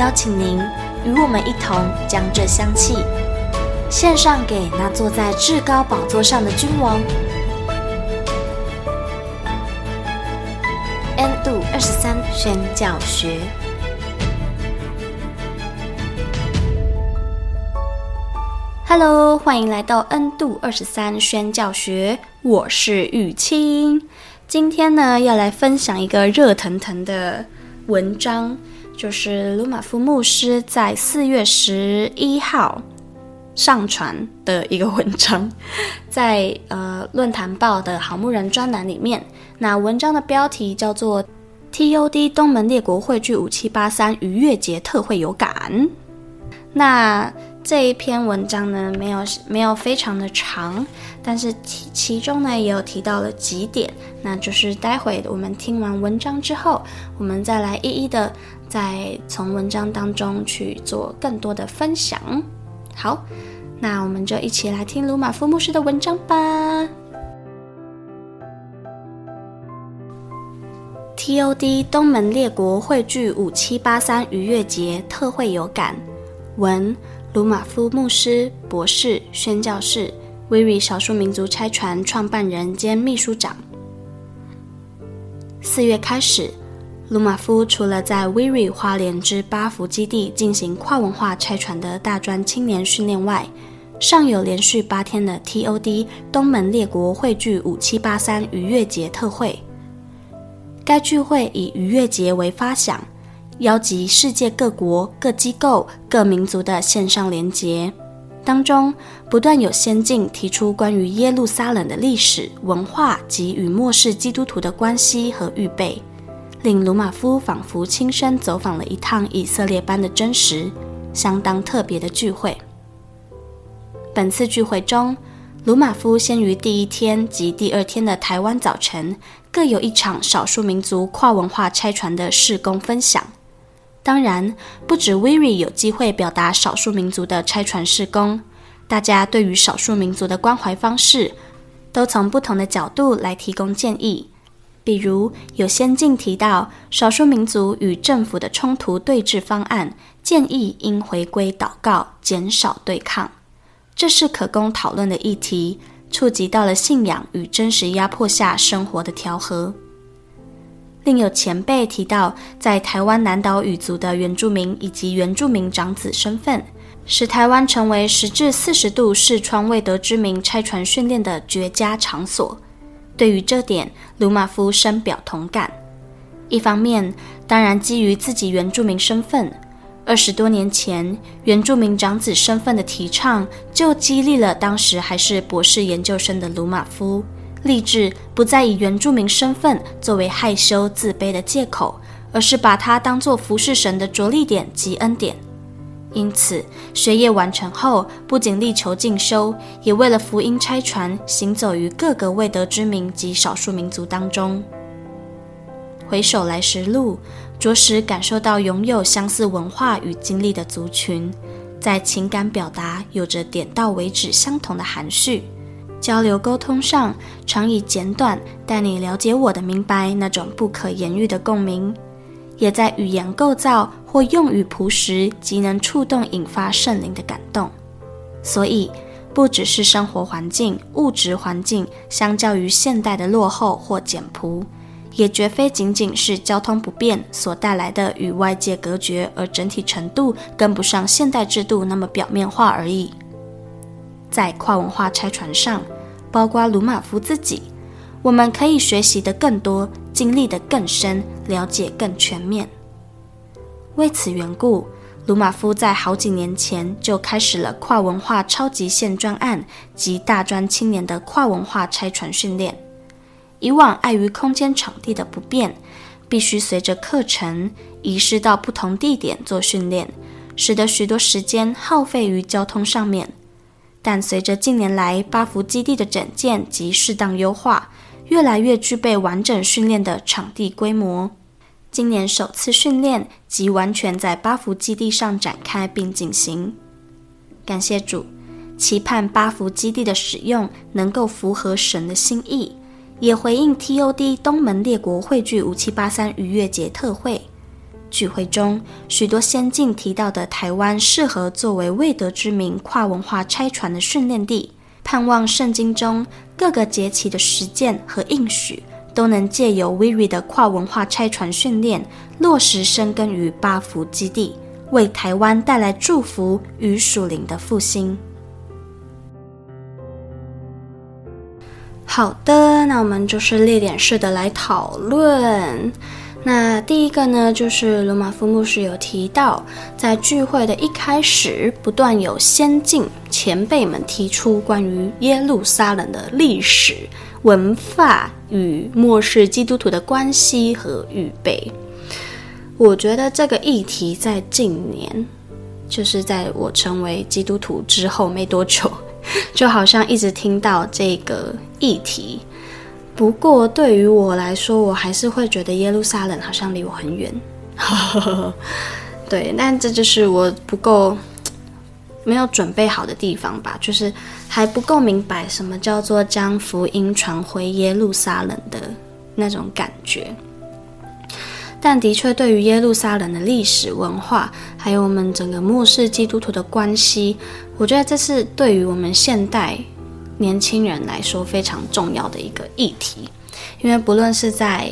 邀请您与我们一同将这香气献上给那坐在至高宝座上的君王。N 度二十三宣教学。Hello，欢迎来到 N 度二十三宣教学，我是雨清。今天呢，要来分享一个热腾腾的文章。就是鲁玛夫牧师在四月十一号上传的一个文章，在呃论坛报的好牧人专栏里面。那文章的标题叫做 “TOD 东门列国汇聚五七八三逾越节特会有感”。那这一篇文章呢，没有没有非常的长，但是其其中呢也有提到了几点，那就是待会我们听完文章之后，我们再来一一的。再从文章当中去做更多的分享。好，那我们就一起来听鲁马夫牧师的文章吧。TOD 东门列国汇聚五七八三逾越节特会有感。文：鲁马夫牧师，博士，宣教士，WIRI 少数民族差传创办人兼秘书长。四月开始。鲁马夫除了在 WIRI 花莲之八福基地进行跨文化拆传的大专青年训练外，尚有连续八天的 TOD 东门列国汇聚五七八三逾越节特会。该聚会以逾越节为发想，邀集世界各国、各机构、各民族的线上联结，当中不断有先进提出关于耶路撒冷的历史文化及与末世基督徒的关系和预备。令鲁马夫仿佛亲身走访了一趟以色列般的真实，相当特别的聚会。本次聚会中，鲁马夫先于第一天及第二天的台湾早晨，各有一场少数民族跨文化拆船的事工分享。当然，不止 WIRI 有机会表达少数民族的拆船事工，大家对于少数民族的关怀方式，都从不同的角度来提供建议。比如有先进提到少数民族与政府的冲突对峙方案，建议应回归祷告，减少对抗，这是可供讨论的议题，触及到了信仰与真实压迫下生活的调和。另有前辈提到，在台湾南岛语族的原住民以及原住民长子身份，使台湾成为十至四十度视窗未得之名拆船训练的绝佳场所。对于这点，鲁马夫深表同感。一方面，当然基于自己原住民身份，二十多年前原住民长子身份的提倡，就激励了当时还是博士研究生的鲁马夫，立志不再以原住民身份作为害羞自卑的借口，而是把它当作服侍神的着力点及恩典。因此，学业完成后，不仅力求进修，也为了福音差传，行走于各个未得之民及少数民族当中。回首来时路，着实感受到拥有相似文化与经历的族群，在情感表达有着点到为止相同的含蓄，交流沟通上常以简短带你了解我的明白那种不可言喻的共鸣。也在语言构造或用语朴实，即能触动、引发圣灵的感动。所以，不只是生活环境、物质环境，相较于现代的落后或简朴，也绝非仅仅是交通不便所带来的与外界隔绝，而整体程度跟不上现代制度那么表面化而已。在跨文化拆船上，包括鲁马夫自己，我们可以学习的更多。经历得更深，了解更全面。为此缘故，鲁马夫在好几年前就开始了跨文化超级线专案及大专青年的跨文化拆船训练。以往碍于空间场地的不便，必须随着课程移师到不同地点做训练，使得许多时间耗费于交通上面。但随着近年来巴福基地的整建及适当优化，越来越具备完整训练的场地规模。今年首次训练即完全在八福基地上展开并进行。感谢主，期盼八福基地的使用能够符合神的心意，也回应 TOD 东门列国汇聚五七八三逾越节特会。聚会中，许多先进提到的台湾适合作为未得之民跨文化拆传的训练地，盼望圣经中各个节期的实践和应许，都能借由 WIRI 的跨文化拆船训练，落实生根于八福基地，为台湾带来祝福与属灵的复兴。好的，那我们就是列点式的来讨论。那第一个呢，就是罗马夫牧师有提到，在聚会的一开始，不断有先进前辈们提出关于耶路撒冷的历史文化与末世基督徒的关系和预备。我觉得这个议题在近年，就是在我成为基督徒之后没多久，就好像一直听到这个议题。不过对于我来说，我还是会觉得耶路撒冷好像离我很远。对，但这就是我不够没有准备好的地方吧，就是还不够明白什么叫做将福音传回耶路撒冷的那种感觉。但的确，对于耶路撒冷的历史文化，还有我们整个末世基督徒的关系，我觉得这是对于我们现代。年轻人来说非常重要的一个议题，因为不论是在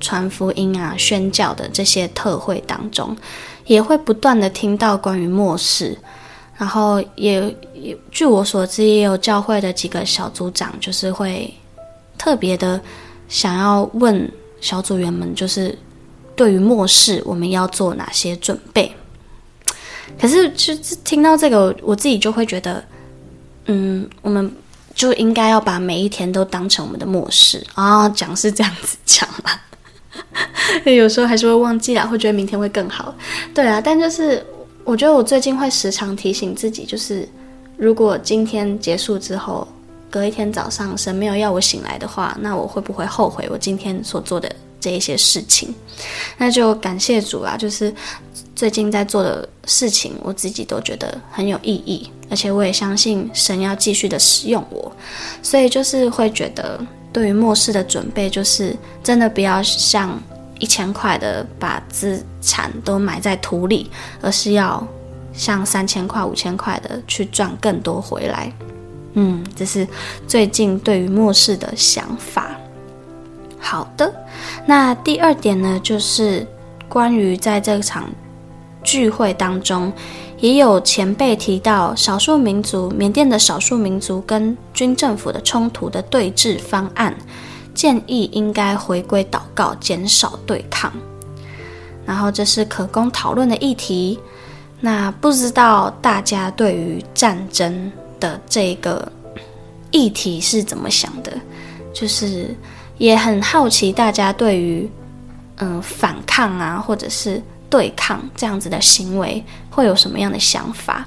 传福音啊、宣教的这些特会当中，也会不断的听到关于末世，然后也也据我所知，也有教会的几个小组长，就是会特别的想要问小组员们，就是对于末世我们要做哪些准备。可是，就听到这个，我自己就会觉得，嗯，我们。就应该要把每一天都当成我们的末世啊！讲是这样子讲啦，有时候还是会忘记啦，会觉得明天会更好。对啊，但就是我觉得我最近会时常提醒自己，就是如果今天结束之后，隔一天早上神没有要我醒来的话，那我会不会后悔我今天所做的这一些事情？那就感谢主啦，就是。最近在做的事情，我自己都觉得很有意义，而且我也相信神要继续的使用我，所以就是会觉得对于末世的准备，就是真的不要像一千块的把资产都埋在土里，而是要像三千块、五千块的去赚更多回来。嗯，这是最近对于末世的想法。好的，那第二点呢，就是关于在这场。聚会当中，也有前辈提到少数民族缅甸的少数民族跟军政府的冲突的对峙方案，建议应该回归祷告，减少对抗。然后这是可供讨论的议题。那不知道大家对于战争的这个议题是怎么想的？就是也很好奇大家对于嗯反抗啊，或者是。对抗这样子的行为会有什么样的想法？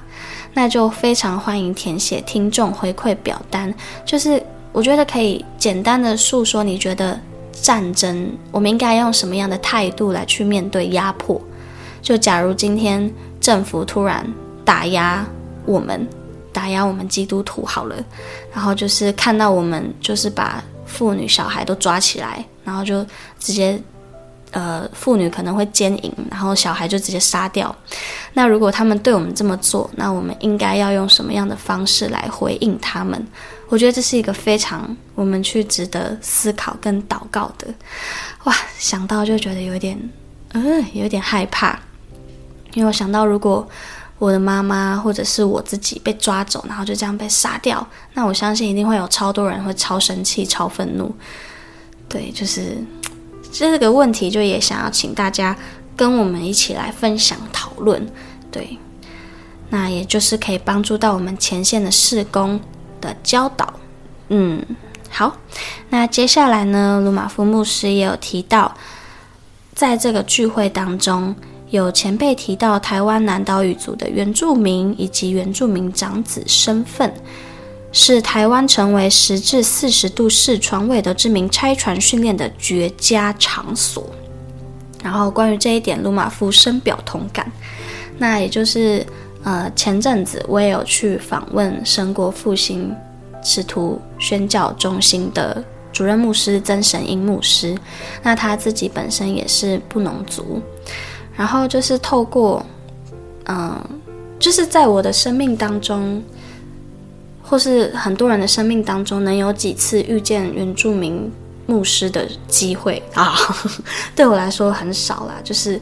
那就非常欢迎填写听众回馈表单。就是我觉得可以简单的诉说，你觉得战争我们应该用什么样的态度来去面对压迫？就假如今天政府突然打压我们，打压我们基督徒好了，然后就是看到我们就是把妇女小孩都抓起来，然后就直接。呃，妇女可能会奸淫，然后小孩就直接杀掉。那如果他们对我们这么做，那我们应该要用什么样的方式来回应他们？我觉得这是一个非常我们去值得思考跟祷告的。哇，想到就觉得有点，嗯，有点害怕，因为我想到如果我的妈妈或者是我自己被抓走，然后就这样被杀掉，那我相信一定会有超多人会超生气、超愤怒。对，就是。这个问题就也想要请大家跟我们一起来分享讨论，对，那也就是可以帮助到我们前线的士工的教导，嗯，好，那接下来呢，鲁玛夫牧师也有提到，在这个聚会当中，有前辈提到台湾南岛语族的原住民以及原住民长子身份，是台湾成为十至四十度视传韦德之名拆船训练的绝佳场所。然后关于这一点，鲁马夫深表同感。那也就是，呃，前阵子我也有去访问神国复兴使徒宣教中心的主任牧师曾神英牧师。那他自己本身也是布农族，然后就是透过，嗯、就是在我的生命当中，或是很多人的生命当中，能有几次遇见原住民牧师的机会啊，对我来说很少啦。就是，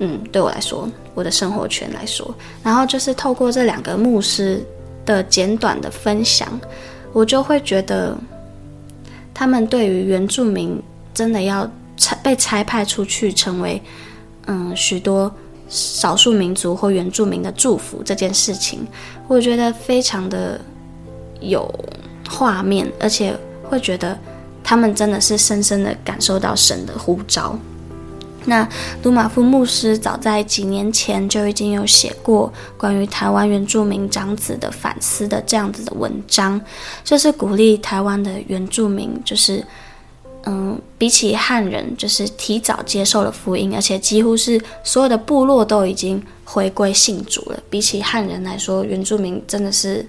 嗯，对我来说，我的生活圈来说，然后就是透过这两个牧师的简短的分享，我就会觉得，他们对于原住民真的要差被差派出去，成为嗯许多少数民族或原住民的祝福这件事情，我觉得非常的有画面，而且会觉得。他们真的是深深的感受到神的呼召。那鲁玛夫牧师早在几年前就已经有写过关于台湾原住民长子的反思的这样子的文章，就是鼓励台湾的原住民，就是嗯，比起汉人，就是提早接受了福音，而且几乎是所有的部落都已经回归信主了。比起汉人来说，原住民真的是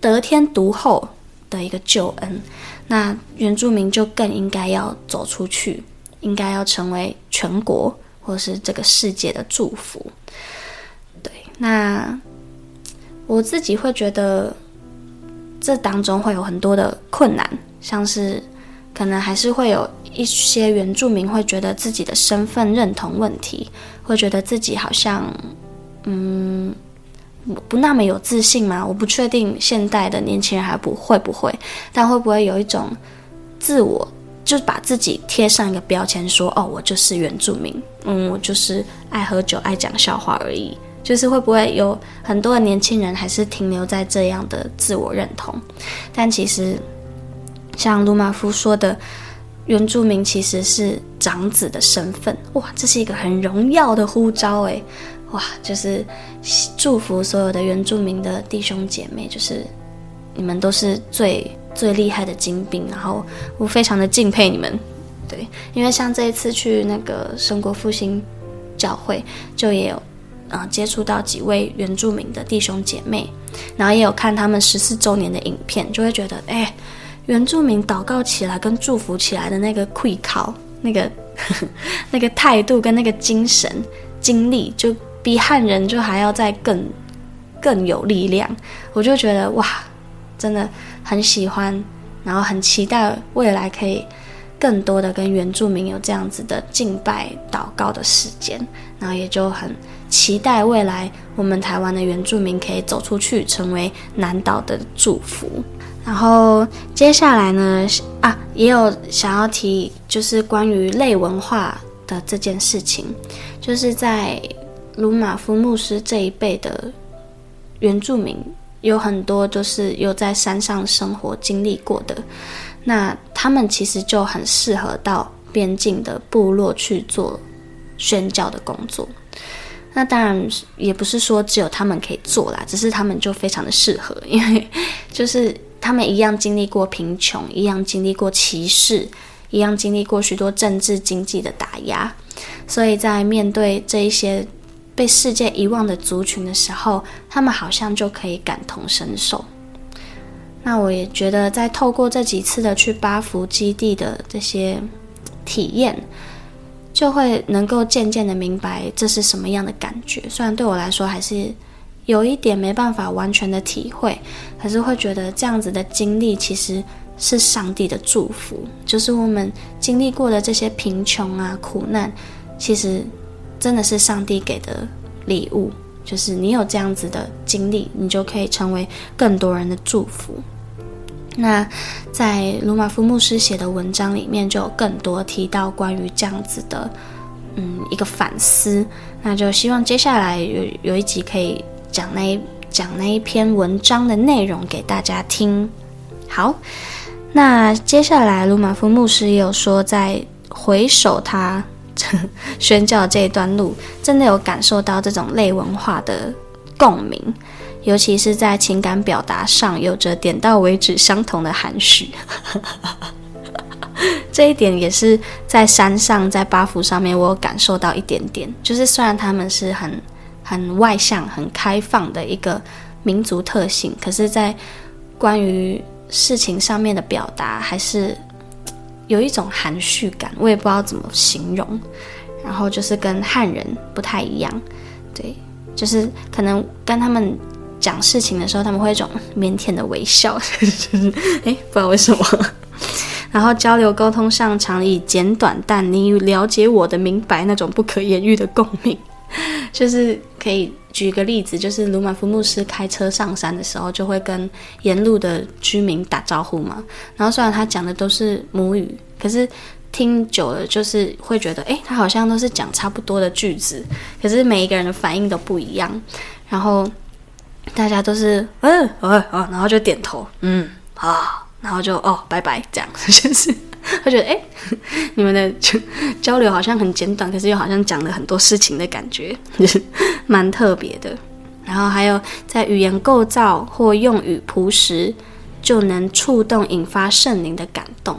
得天独厚的一个救恩。那原住民就更应该要走出去，应该要成为全国或是这个世界的祝福。对，那我自己会觉得这当中会有很多的困难，像是可能还是会有一些原住民会觉得自己的身份认同问题，会觉得自己好像嗯。不那么有自信吗？我不确定现代的年轻人还不会不会，但会不会有一种自我，就是把自己贴上一个标签，说哦，我就是原住民，嗯，我就是爱喝酒、爱讲笑话而已。就是会不会有很多的年轻人还是停留在这样的自我认同？但其实像鲁马夫说的，原住民其实是长子的身份，哇，这是一个很荣耀的呼召，诶。哇，就是祝福所有的原住民的弟兄姐妹，就是你们都是最最厉害的精兵，然后我非常的敬佩你们。对，因为像这一次去那个神国复兴教会，就也有啊、接触到几位原住民的弟兄姐妹，然后也有看他们十四周年的影片，就会觉得，哎，原住民祷告起来跟祝福起来的那个愧靠，那个 那个态度跟那个精神精力就。比汉人就还要再更更有力量，我就觉得哇，真的很喜欢，然后很期待未来可以更多的跟原住民有这样子的敬拜祷告的时间，然后也就很期待未来我们台湾的原住民可以走出去，成为南岛的祝福。然后接下来呢，啊，也有想要提，就是关于类文化的这件事情，就是在。鲁马夫牧师这一辈的原住民有很多就是有在山上生活经历过的，那他们其实就很适合到边境的部落去做宣教的工作。那当然也不是说只有他们可以做啦，只是他们就非常的适合，因为就是他们一样经历过贫穷，一样经历过歧视，一样经历过许多政治经济的打压，所以在面对这一些。被世界遗忘的族群的时候，他们好像就可以感同身受。那我也觉得，在透过这几次的去巴福基地的这些体验，就会能够渐渐的明白这是什么样的感觉。虽然对我来说还是有一点没办法完全的体会，可是会觉得这样子的经历其实是上帝的祝福。就是我们经历过的这些贫穷啊、苦难，其实。真的是上帝给的礼物，就是你有这样子的经历，你就可以成为更多人的祝福。那在鲁玛夫牧师写的文章里面，就有更多提到关于这样子的，嗯，一个反思。那就希望接下来有有一集可以讲那一讲那一篇文章的内容给大家听。好，那接下来鲁马夫牧师也有说，在回首他 宣教这一段路，真的有感受到这种类文化的共鸣，尤其是在情感表达上，有着点到为止、相同的含蓄。这一点也是在山上，在八福上面，我有感受到一点点。就是虽然他们是很很外向、很开放的一个民族特性，可是，在关于事情上面的表达，还是有一种含蓄感。我也不知道怎么形容。然后就是跟汉人不太一样，对，就是可能跟他们讲事情的时候，他们会一种腼腆的微笑，就是哎，不知道为什么。然后交流沟通上，常以简短但你了解我的明白那种不可言喻的共鸣，就是可以举一个例子，就是鲁马夫牧师开车上山的时候，就会跟沿路的居民打招呼嘛。然后虽然他讲的都是母语，可是听久了就是会觉得，哎，他好像都是讲差不多的句子，可是每一个人的反应都不一样。然后大家都是嗯哦哦，然后就点头，嗯啊。然后就哦，拜拜，这样就是，他觉得哎，你们的交流好像很简短，可是又好像讲了很多事情的感觉，就 是蛮特别的。然后还有在语言构造或用语朴实，就能触动、引发圣灵的感动。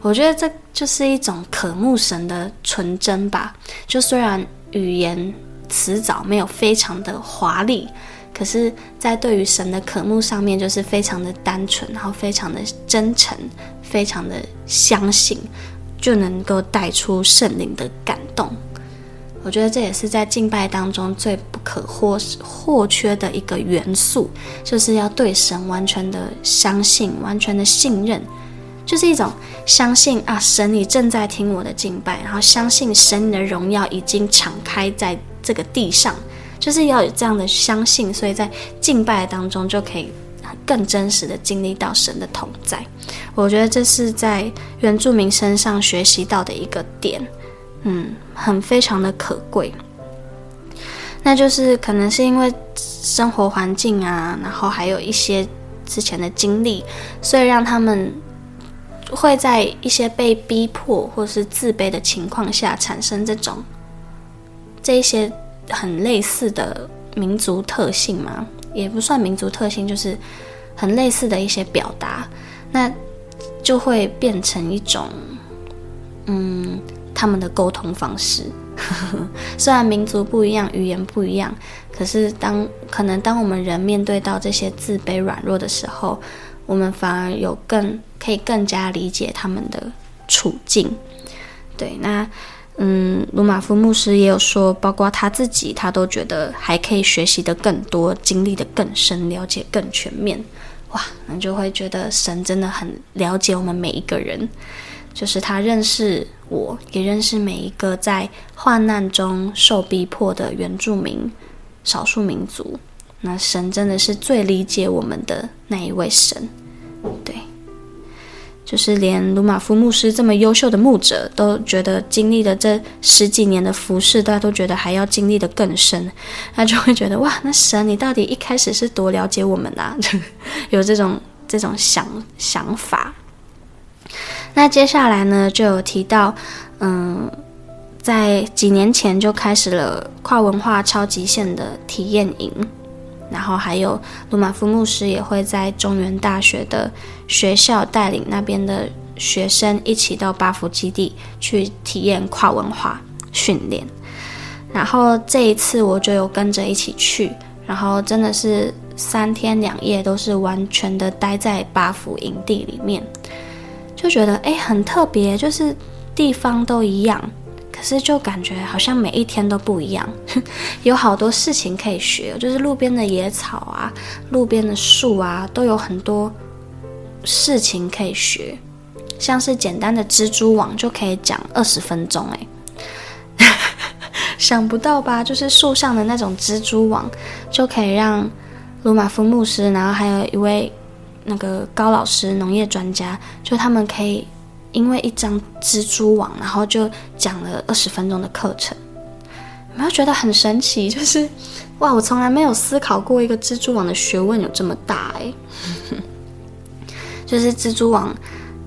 我觉得这就是一种渴慕神的纯真吧。就虽然语言词藻没有非常的华丽。可是，在对于神的渴慕上面，就是非常的单纯，然后非常的真诚，非常的相信，就能够带出圣灵的感动。我觉得这也是在敬拜当中最不可或或缺的一个元素，就是要对神完全的相信，完全的信任，就是一种相信啊，神你正在听我的敬拜，然后相信神你的荣耀已经敞开在这个地上。就是要有这样的相信，所以在敬拜当中就可以更真实的经历到神的同在。我觉得这是在原住民身上学习到的一个点，嗯，很非常的可贵。那就是可能是因为生活环境啊，然后还有一些之前的经历，所以让他们会在一些被逼迫或是自卑的情况下产生这种这一些。很类似的民族特性嘛，也不算民族特性，就是很类似的一些表达，那就会变成一种，嗯，他们的沟通方式。虽然民族不一样，语言不一样，可是当可能当我们人面对到这些自卑软弱的时候，我们反而有更可以更加理解他们的处境。对，那。嗯，鲁玛夫牧师也有说，包括他自己，他都觉得还可以学习的更多，经历的更深，了解更全面。哇，那就会觉得神真的很了解我们每一个人，就是他认识我，也认识每一个在患难中受逼迫的原住民、少数民族。那神真的是最理解我们的那一位神，对。就是连鲁玛夫牧师这么优秀的牧者都觉得经历了这十几年的服侍，大家都觉得还要经历得更深，他就会觉得哇，那神你到底一开始是多了解我们啊？有这种这种想想法。那接下来呢，就有提到，嗯，在几年前就开始了跨文化超极限的体验营。然后还有鲁马夫牧师也会在中原大学的学校带领那边的学生一起到八福基地去体验跨文化训练。然后这一次我就有跟着一起去，然后真的是三天两夜都是完全的待在八福营地里面，就觉得诶很特别，就是地方都一样。可是就感觉好像每一天都不一样，有好多事情可以学，就是路边的野草啊，路边的树啊，都有很多事情可以学。像是简单的蜘蛛网就可以讲二十分钟，哎，想不到吧？就是树上的那种蜘蛛网，就可以让鲁玛夫牧师，然后还有一位那个高老师，农业专家，就他们可以。因为一张蜘蛛网，然后就讲了二十分钟的课程，有没有觉得很神奇？就是哇，我从来没有思考过一个蜘蛛网的学问有这么大哎。就是蜘蛛网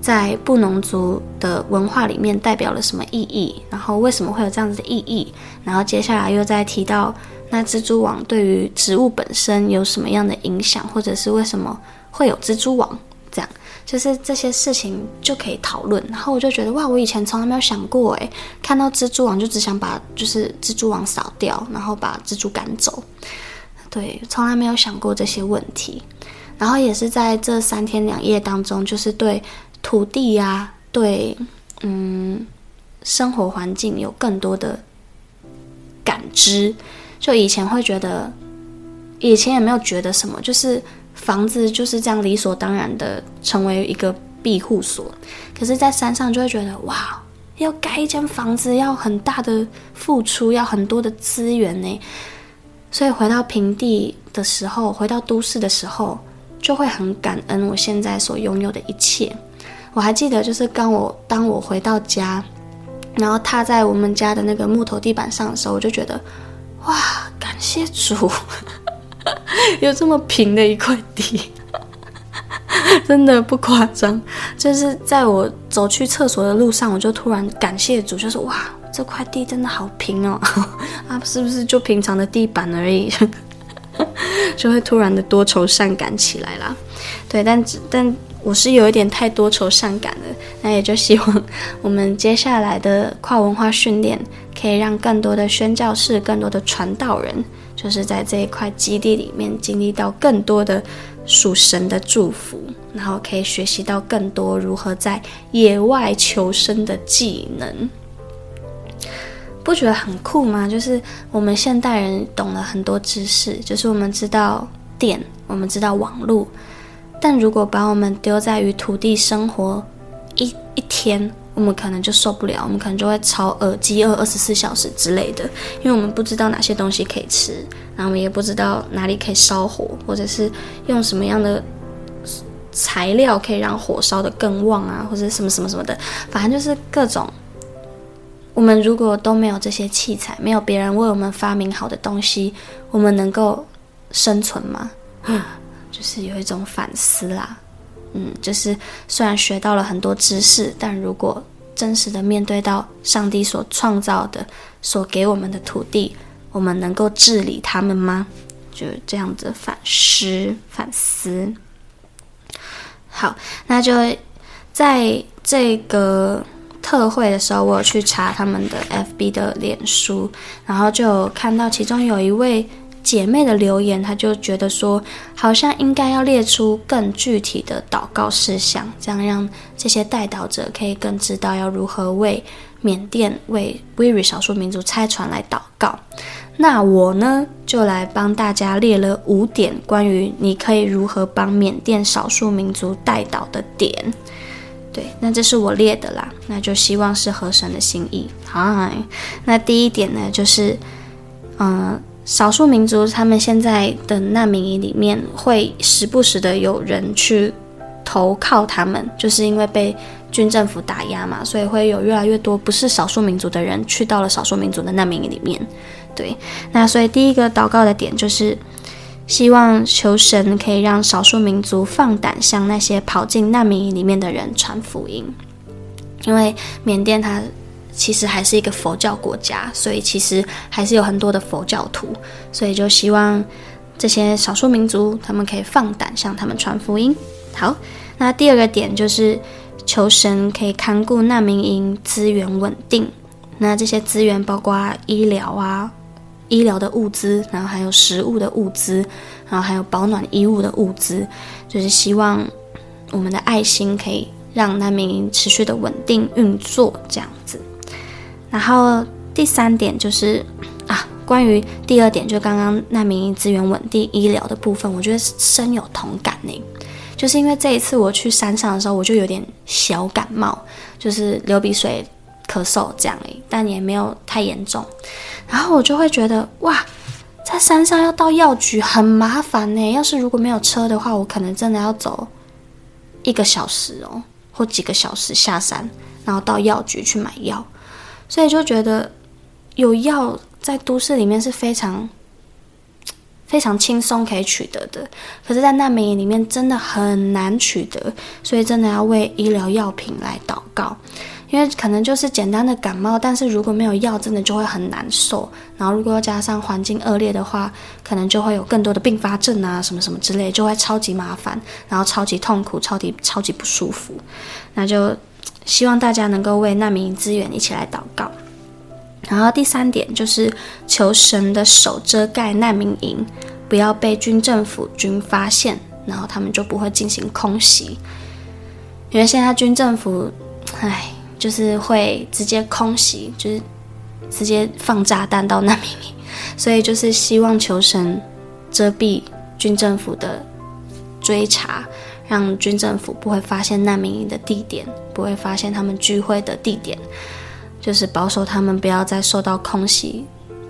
在布农族的文化里面代表了什么意义，然后为什么会有这样子的意义，然后接下来又再提到那蜘蛛网对于植物本身有什么样的影响，或者是为什么会有蜘蛛网，就是这些事情就可以讨论。然后我就觉得哇，我以前从来没有想过，诶，看到蜘蛛网就只想把就是蜘蛛网扫掉，然后把蜘蛛赶走，对，从来没有想过这些问题。然后也是在这三天两夜当中，就是对土地呀、对嗯生活环境有更多的感知。就以前会觉得，以前也没有觉得什么，就是房子就是这样理所当然的成为一个庇护所。可是，在山上就会觉得，哇，要盖一间房子要很大的付出，要很多的资源呢。所以回到平地的时候，回到都市的时候。就会很感恩我现在所拥有的一切。我还记得，就是刚我当我回到家，然后踏在我们家的那个木头地板上的时候，我就觉得，哇，感谢主，有这么平的一块地，真的不夸张。就是在我走去厕所的路上，我就突然感谢主，就是哇，这块地真的好平哦，啊，是不是就平常的地板而已？就会突然的多愁善感起来啦，对，但但我是有一点太多愁善感了，那也就希望我们接下来的跨文化训练可以让更多的宣教士、更多的传道人，就是在这一块基地里面经历到更多的属神的祝福，然后可以学习到更多如何在野外求生的技能。不觉得很酷吗？就是我们现代人懂了很多知识，就是我们知道电，我们知道网络，但如果把我们丢在与土地生活一一天，我们可能就受不了，我们可能就会超饿、饥饿二十四小时之类的，因为我们不知道哪些东西可以吃，然后我们也不知道哪里可以烧火，或者是用什么样的材料可以让火烧得更旺啊，或者什么什么什么的，反正就是各种。我们如果都没有这些器材，没有别人为我们发明好的东西，我们能够生存吗？嗯，就是有一种反思啦。嗯，就是虽然学到了很多知识，但如果真实的面对到上帝所创造的、所给我们的土地，我们能够治理他们吗？就这样子反思反思。好，那就在这个。特会的时候，我去查他们的 FB 的脸书，然后就看到其中有一位姐妹的留言，她就觉得说，好像应该要列出更具体的祷告事项，这样让这些代祷者可以更知道要如何为缅甸、为 Wiri 少数民族拆船来祷告。那我呢，就来帮大家列了五点关于你可以如何帮缅甸少数民族代祷的点。对，那这是我列的啦，那就希望是合神的心意。好，那第一点呢，就是，嗯、少数民族他们现在的难民营里面，会时不时的有人去投靠他们，就是因为被军政府打压嘛，所以会有越来越多不是少数民族的人去到了少数民族的难民营里面。对，那所以第一个祷告的点就是。希望求神可以让少数民族放胆向那些跑进难民营里面的人传福音，因为缅甸它其实还是一个佛教国家，所以其实还是有很多的佛教徒，所以就希望这些少数民族他们可以放胆向他们传福音。好，那第二个点就是求神可以看顾难民营资源稳定，那这些资源包括医疗啊。医疗的物资，然后还有食物的物资，然后还有保暖衣物的物资，就是希望我们的爱心可以让难民营持续的稳定运作这样子。然后第三点就是啊，关于第二点，就刚刚难民营资源稳定医疗的部分，我觉得深有同感呢。就是因为这一次我去山上的时候，我就有点小感冒，就是流鼻水、咳嗽这样诶，但也没有太严重。然后我就会觉得哇，在山上要到药局很麻烦呢。要是如果没有车的话，我可能真的要走一个小时哦，或几个小时下山，然后到药局去买药。所以就觉得有药在都市里面是非常非常轻松可以取得的。可是，在难民营里面真的很难取得，所以真的要为医疗药品来祷告。因为可能就是简单的感冒，但是如果没有药，真的就会很难受。然后如果要加上环境恶劣的话，可能就会有更多的并发症啊，什么什么之类，就会超级麻烦，然后超级痛苦，超级超级不舒服。那就希望大家能够为难民营资源一起来祷告。然后第三点就是求神的手遮盖难民营，不要被军政府军发现，然后他们就不会进行空袭。因为现在军政府，唉。就是会直接空袭，就是直接放炸弹到难民营，所以就是希望求神遮蔽军政府的追查，让军政府不会发现难民营的地点，不会发现他们聚会的地点，就是保守他们不要再受到空袭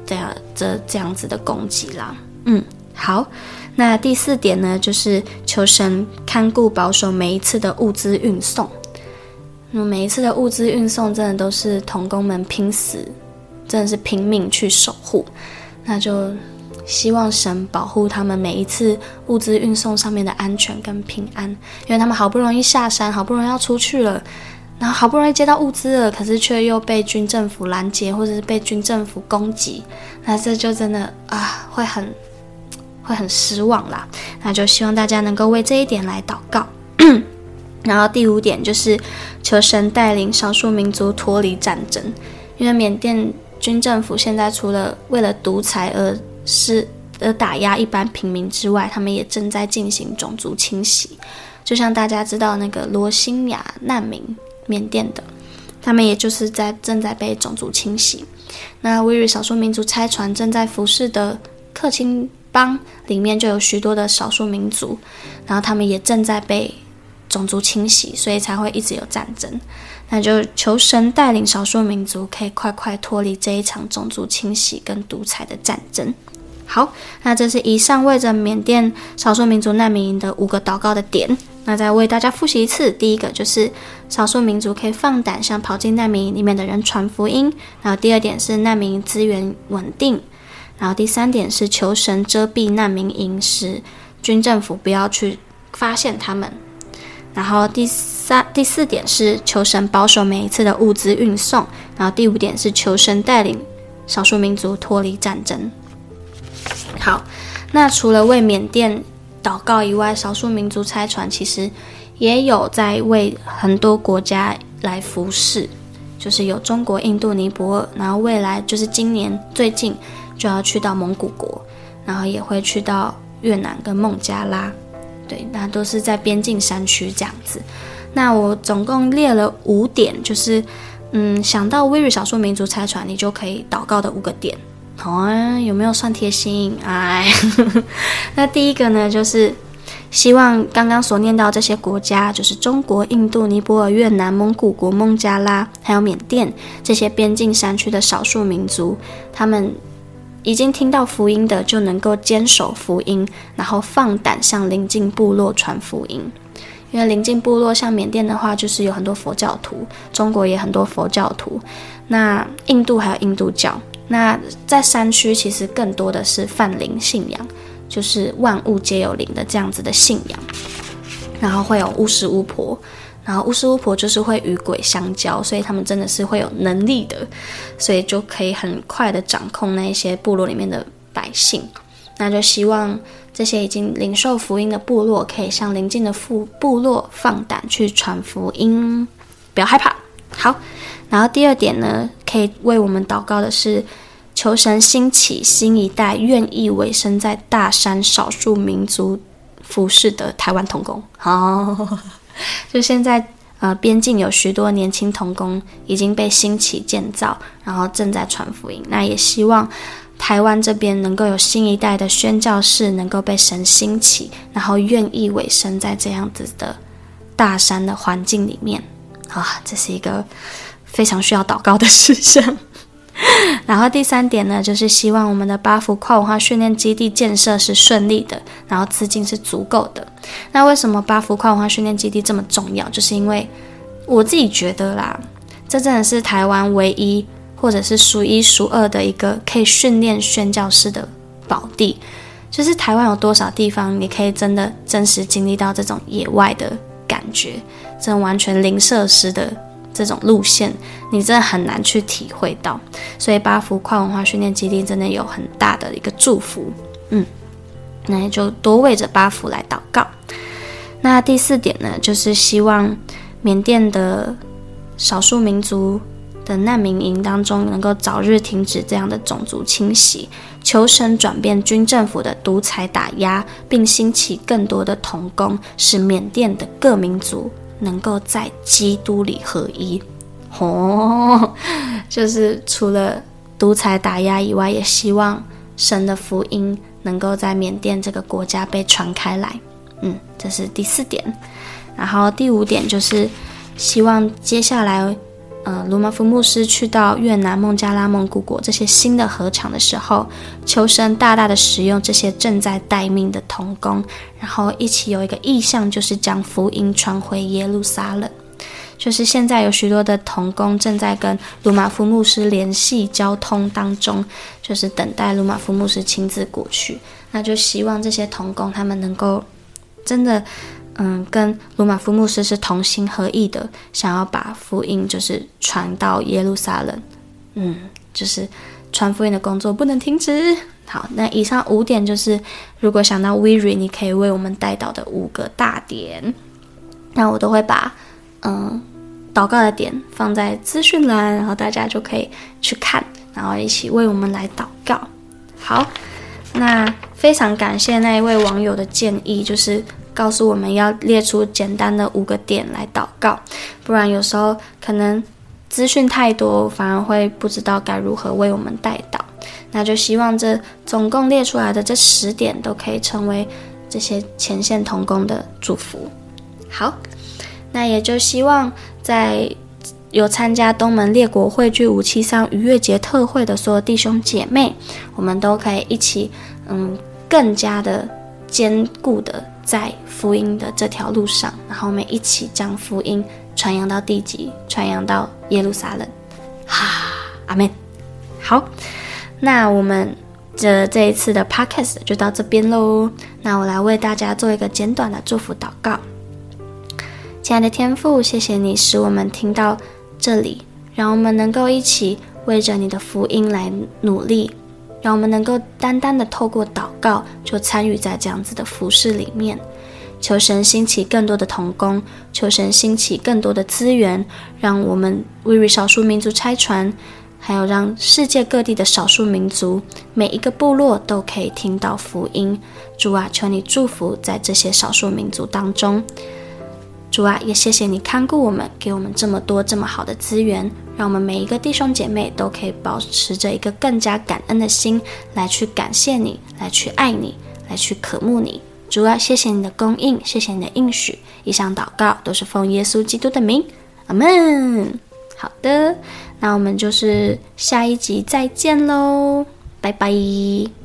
这样这这样子的攻击啦。嗯，好，那第四点呢，就是求神看顾保守每一次的物资运送。那每一次的物资运送，真的都是同工们拼死，真的是拼命去守护。那就希望神保护他们每一次物资运送上面的安全跟平安，因为他们好不容易下山，好不容易要出去了，然后好不容易接到物资了，可是却又被军政府拦截，或者是被军政府攻击，那这就真的啊，会很会很失望啦。那就希望大家能够为这一点来祷告。然后第五点就是求神带领少数民族脱离战争，因为缅甸军政府现在除了为了独裁而是而打压一般平民之外，他们也正在进行种族清洗。就像大家知道那个罗兴亚难民，缅甸的，他们也就是在正在被种族清洗。那威瑞少数民族拆船正在服侍的克钦邦里面就有许多的少数民族，然后他们也正在被。种族清洗，所以才会一直有战争。那就求神带领少数民族，可以快快脱离这一场种族清洗跟独裁的战争。好，那这是以上为着缅甸少数民族难民营的五个祷告的点。那再为大家复习一次：第一个就是少数民族可以放胆向跑进难民营里面的人传福音；然后第二点是难民营资源稳定；然后第三点是求神遮蔽难民营，使军政府不要去发现他们。然后第三、第四点是求神保守每一次的物资运送，然后第五点是求神带领少数民族脱离战争。好，那除了为缅甸祷告以外，少数民族差传其实也有在为很多国家来服侍，就是有中国、印度、尼泊尔，然后未来就是今年最近就要去到蒙古国，然后也会去到越南跟孟加拉。对，那都是在边境山区这样子。那我总共列了五点，就是，嗯，想到威瑞少数民族差传，你就可以祷告的五个点。好啊，有没有算贴心？哎，那第一个呢，就是希望刚刚所念到这些国家，就是中国、印度、尼泊尔、越南、蒙古国、孟加拉，还有缅甸这些边境山区的少数民族，他们。已经听到福音的，就能够坚守福音，然后放胆向邻近部落传福音。因为邻近部落像缅甸的话，就是有很多佛教徒；中国也很多佛教徒。那印度还有印度教。那在山区，其实更多的是泛灵信仰，就是万物皆有灵的这样子的信仰。然后会有巫师巫婆。然后巫师巫婆就是会与鬼相交，所以他们真的是会有能力的，所以就可以很快的掌控那些部落里面的百姓。那就希望这些已经领受福音的部落，可以向邻近的部部落放胆去传福音，不要害怕。好，然后第二点呢，可以为我们祷告的是，求神兴起新一代愿意委身在大山少数民族服侍的台湾童工。哦。就现在，呃，边境有许多年轻童工已经被兴起建造，然后正在传福音。那也希望台湾这边能够有新一代的宣教士能够被神兴起，然后愿意委身在这样子的大山的环境里面。啊，这是一个非常需要祷告的事项。然后第三点呢，就是希望我们的八福跨文化训练基地建设是顺利的，然后资金是足够的。那为什么八福跨文化训练基地这么重要？就是因为我自己觉得啦，这真的是台湾唯一或者是数一数二的一个可以训练宣教士的宝地。就是台湾有多少地方，你可以真的真实经历到这种野外的感觉，这种完全零设施的这种路线，你真的很难去体会到。所以八福跨文化训练基地真的有很大的一个祝福，嗯，那也就多为着八福来祷告。那第四点呢，就是希望缅甸的少数民族的难民营当中能够早日停止这样的种族清洗。求神转变军政府的独裁打压，并兴起更多的同工，使缅甸的各民族能够在基督里合一。哦，就是除了独裁打压以外，也希望神的福音能够在缅甸这个国家被传开来。嗯，这是第四点。然后第五点就是希望接下来。呃，鲁马夫牧师去到越南、孟加拉、蒙古国这些新的河场的时候，求神大大的使用这些正在待命的童工，然后一起有一个意向，就是将福音传回耶路撒冷。就是现在有许多的童工正在跟鲁马夫牧师联系交通当中，就是等待鲁马夫牧师亲自过去。那就希望这些童工他们能够真的。嗯，跟鲁马夫牧师是同心合意的，想要把福音就是传到耶路撒冷。嗯，就是传福音的工作不能停止。好，那以上五点就是，如果想到 WIRI，你可以为我们带到的五个大点。那我都会把嗯祷告的点放在资讯栏，然后大家就可以去看，然后一起为我们来祷告。好，那非常感谢那一位网友的建议，就是。告诉我们要列出简单的五个点来祷告，不然有时候可能资讯太多，反而会不知道该如何为我们代祷。那就希望这总共列出来的这十点都可以成为这些前线同工的祝福。好，那也就希望在有参加东门列国汇聚五七三逾越节特会的所有弟兄姐妹，我们都可以一起，嗯，更加的坚固的。在福音的这条路上，然后我们一起将福音传扬到地极，传扬到耶路撒冷。哈，阿门。好，那我们这这一次的 podcast 就到这边喽。那我来为大家做一个简短的祝福祷告。亲爱的天父，谢谢你使我们听到这里，让我们能够一起为着你的福音来努力。让我们能够单单的透过祷告，就参与在这样子的服事里面。求神兴起更多的童工，求神兴起更多的资源，让我们 WIRI 少数民族拆船，还有让世界各地的少数民族每一个部落都可以听到福音。主啊，求你祝福在这些少数民族当中。主啊，也谢谢你看顾我们，给我们这么多这么好的资源，让我们每一个弟兄姐妹都可以保持着一个更加感恩的心，来去感谢你，来去爱你，来去渴慕你。主啊，谢谢你的供应，谢谢你的应许。以上祷告都是奉耶稣基督的名，阿门。好的，那我们就是下一集再见喽，拜拜。